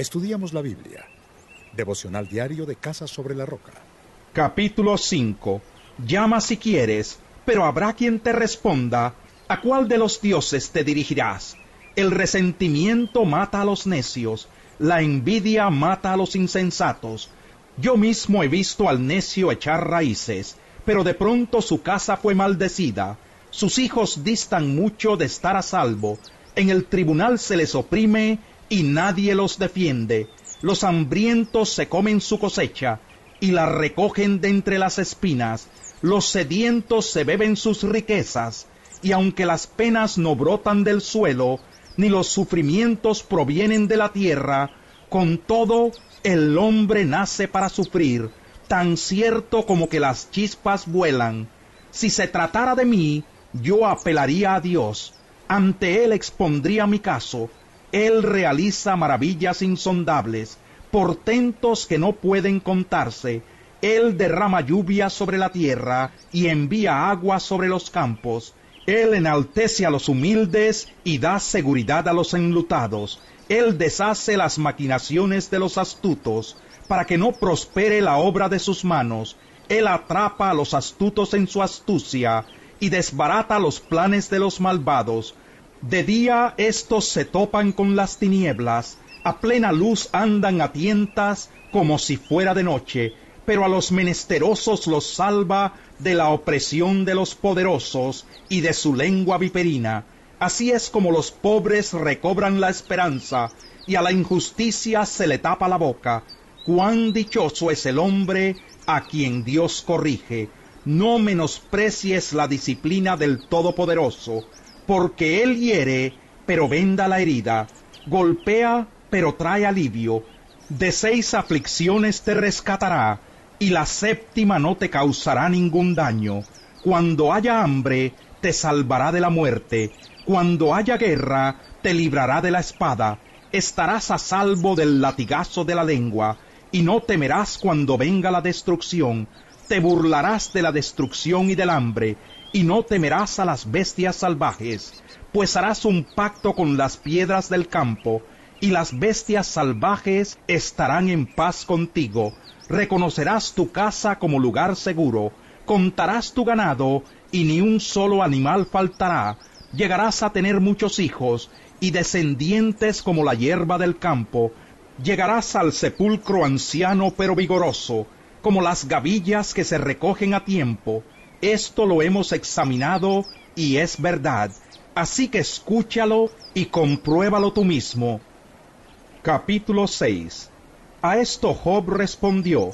Estudiamos la Biblia. Devocional diario de Casa sobre la Roca. Capítulo 5. Llama si quieres, pero habrá quien te responda, ¿a cuál de los dioses te dirigirás? El resentimiento mata a los necios, la envidia mata a los insensatos. Yo mismo he visto al necio echar raíces, pero de pronto su casa fue maldecida. Sus hijos distan mucho de estar a salvo. En el tribunal se les oprime y nadie los defiende. Los hambrientos se comen su cosecha y la recogen de entre las espinas. Los sedientos se beben sus riquezas, y aunque las penas no brotan del suelo, ni los sufrimientos provienen de la tierra, con todo el hombre nace para sufrir, tan cierto como que las chispas vuelan. Si se tratara de mí, yo apelaría a Dios, ante Él expondría mi caso, Él realiza maravillas insondables, portentos que no pueden contarse, Él derrama lluvia sobre la tierra y envía agua sobre los campos, Él enaltece a los humildes y da seguridad a los enlutados, Él deshace las maquinaciones de los astutos, para que no prospere la obra de sus manos, Él atrapa a los astutos en su astucia, y desbarata los planes de los malvados. De día estos se topan con las tinieblas, a plena luz andan a tientas como si fuera de noche, pero a los menesterosos los salva de la opresión de los poderosos y de su lengua viperina. Así es como los pobres recobran la esperanza y a la injusticia se le tapa la boca. Cuán dichoso es el hombre a quien Dios corrige no menosprecies la disciplina del Todopoderoso, porque Él hiere, pero venda la herida, golpea, pero trae alivio, de seis aflicciones te rescatará, y la séptima no te causará ningún daño. Cuando haya hambre, te salvará de la muerte, cuando haya guerra, te librará de la espada, estarás a salvo del latigazo de la lengua, y no temerás cuando venga la destrucción, te burlarás de la destrucción y del hambre, y no temerás a las bestias salvajes, pues harás un pacto con las piedras del campo, y las bestias salvajes estarán en paz contigo. Reconocerás tu casa como lugar seguro, contarás tu ganado, y ni un solo animal faltará. Llegarás a tener muchos hijos, y descendientes como la hierba del campo. Llegarás al sepulcro anciano pero vigoroso, como las gavillas que se recogen a tiempo. Esto lo hemos examinado y es verdad. Así que escúchalo y compruébalo tú mismo. Capítulo 6 A esto Job respondió,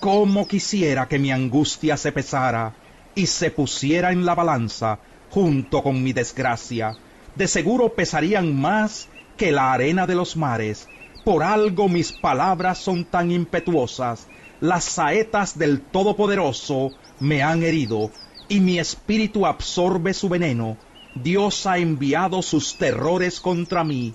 ¿Cómo quisiera que mi angustia se pesara y se pusiera en la balanza junto con mi desgracia? De seguro pesarían más que la arena de los mares. Por algo mis palabras son tan impetuosas las saetas del Todopoderoso me han herido, y mi espíritu absorbe su veneno. Dios ha enviado sus terrores contra mí.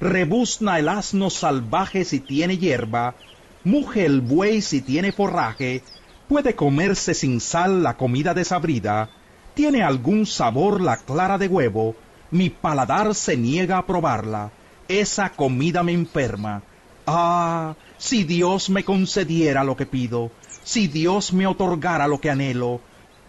Rebuzna el asno salvaje si tiene hierba, muge el buey si tiene forraje, puede comerse sin sal la comida desabrida, tiene algún sabor la clara de huevo, mi paladar se niega a probarla, esa comida me enferma. Ah, si Dios me concediera lo que pido, si Dios me otorgara lo que anhelo,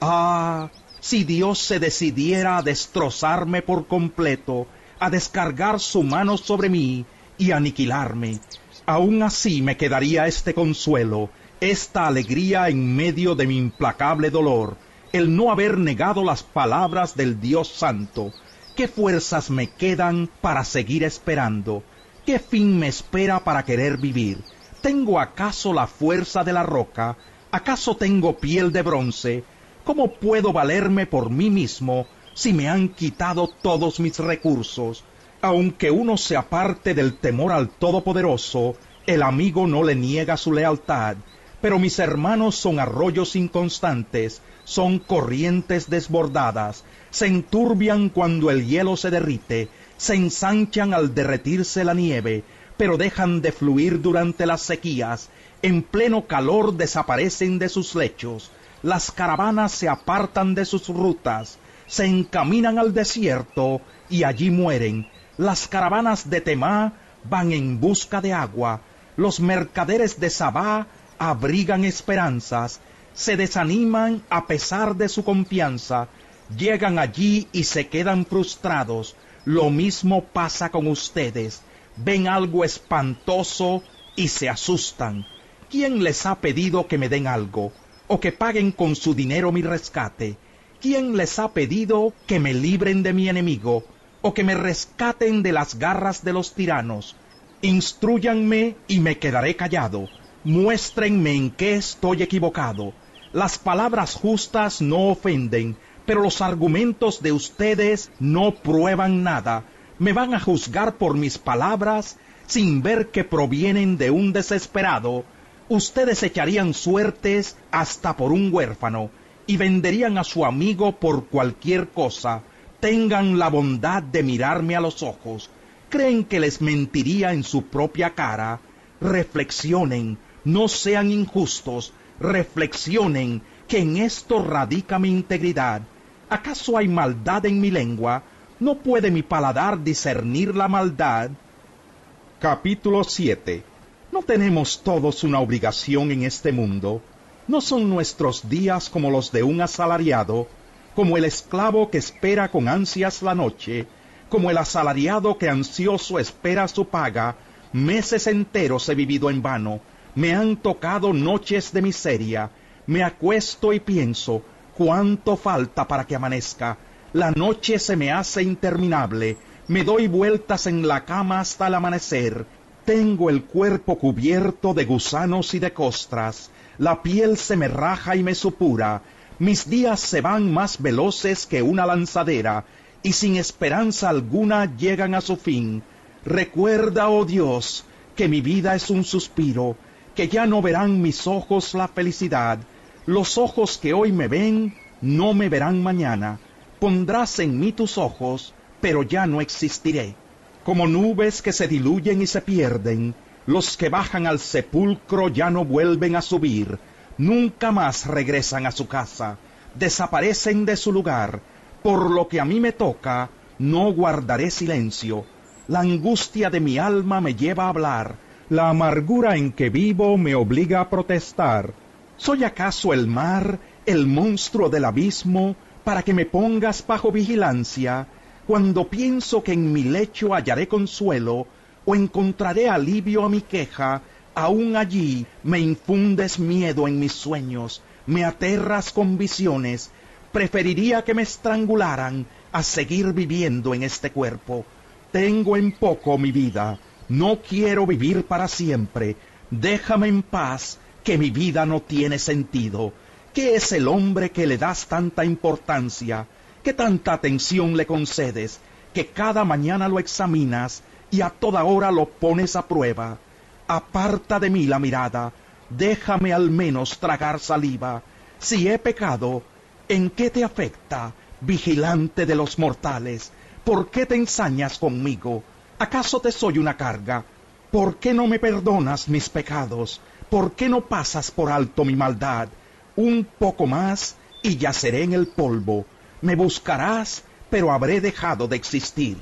ah, si Dios se decidiera a destrozarme por completo, a descargar su mano sobre mí y aniquilarme, aún así me quedaría este consuelo, esta alegría en medio de mi implacable dolor, el no haber negado las palabras del Dios Santo. ¿Qué fuerzas me quedan para seguir esperando? ¿Qué fin me espera para querer vivir? ¿Tengo acaso la fuerza de la roca? ¿Acaso tengo piel de bronce? ¿Cómo puedo valerme por mí mismo si me han quitado todos mis recursos? Aunque uno se aparte del temor al Todopoderoso, el amigo no le niega su lealtad. Pero mis hermanos son arroyos inconstantes, son corrientes desbordadas, se enturbian cuando el hielo se derrite, se ensanchan al derretirse la nieve, pero dejan de fluir durante las sequías, en pleno calor desaparecen de sus lechos, las caravanas se apartan de sus rutas, se encaminan al desierto y allí mueren. Las caravanas de Temá van en busca de agua, los mercaderes de Sabá abrigan esperanzas, se desaniman a pesar de su confianza, llegan allí y se quedan frustrados. Lo mismo pasa con ustedes. Ven algo espantoso y se asustan. ¿Quién les ha pedido que me den algo? ¿O que paguen con su dinero mi rescate? ¿Quién les ha pedido que me libren de mi enemigo? ¿O que me rescaten de las garras de los tiranos? Instruyanme y me quedaré callado. Muéstrenme en qué estoy equivocado. Las palabras justas no ofenden, pero los argumentos de ustedes no prueban nada. Me van a juzgar por mis palabras sin ver que provienen de un desesperado. Ustedes echarían suertes hasta por un huérfano y venderían a su amigo por cualquier cosa. Tengan la bondad de mirarme a los ojos. ¿Creen que les mentiría en su propia cara? Reflexionen, no sean injustos, reflexionen que en esto radica mi integridad. ¿Acaso hay maldad en mi lengua? ¿No puede mi paladar discernir la maldad? Capítulo 7 ¿No tenemos todos una obligación en este mundo? ¿No son nuestros días como los de un asalariado, como el esclavo que espera con ansias la noche, como el asalariado que ansioso espera su paga? Meses enteros he vivido en vano, me han tocado noches de miseria, me acuesto y pienso, ¿cuánto falta para que amanezca? La noche se me hace interminable, me doy vueltas en la cama hasta el amanecer, tengo el cuerpo cubierto de gusanos y de costras, la piel se me raja y me supura, mis días se van más veloces que una lanzadera, y sin esperanza alguna llegan a su fin. Recuerda, oh Dios, que mi vida es un suspiro, que ya no verán mis ojos la felicidad. Los ojos que hoy me ven no me verán mañana. Pondrás en mí tus ojos, pero ya no existiré. Como nubes que se diluyen y se pierden, los que bajan al sepulcro ya no vuelven a subir, nunca más regresan a su casa, desaparecen de su lugar. Por lo que a mí me toca, no guardaré silencio. La angustia de mi alma me lleva a hablar, la amargura en que vivo me obliga a protestar. ¿Soy acaso el mar, el monstruo del abismo, para que me pongas bajo vigilancia? Cuando pienso que en mi lecho hallaré consuelo, o encontraré alivio a mi queja, aún allí me infundes miedo en mis sueños, me aterras con visiones, preferiría que me estrangularan a seguir viviendo en este cuerpo. Tengo en poco mi vida, no quiero vivir para siempre. Déjame en paz, que mi vida no tiene sentido. ¿Qué es el hombre que le das tanta importancia? ¿Qué tanta atención le concedes? Que cada mañana lo examinas y a toda hora lo pones a prueba. Aparta de mí la mirada, déjame al menos tragar saliva. Si he pecado, ¿en qué te afecta, vigilante de los mortales? ¿Por qué te ensañas conmigo? ¿Acaso te soy una carga? ¿Por qué no me perdonas mis pecados? ¿Por qué no pasas por alto mi maldad? Un poco más y yaceré en el polvo. Me buscarás, pero habré dejado de existir.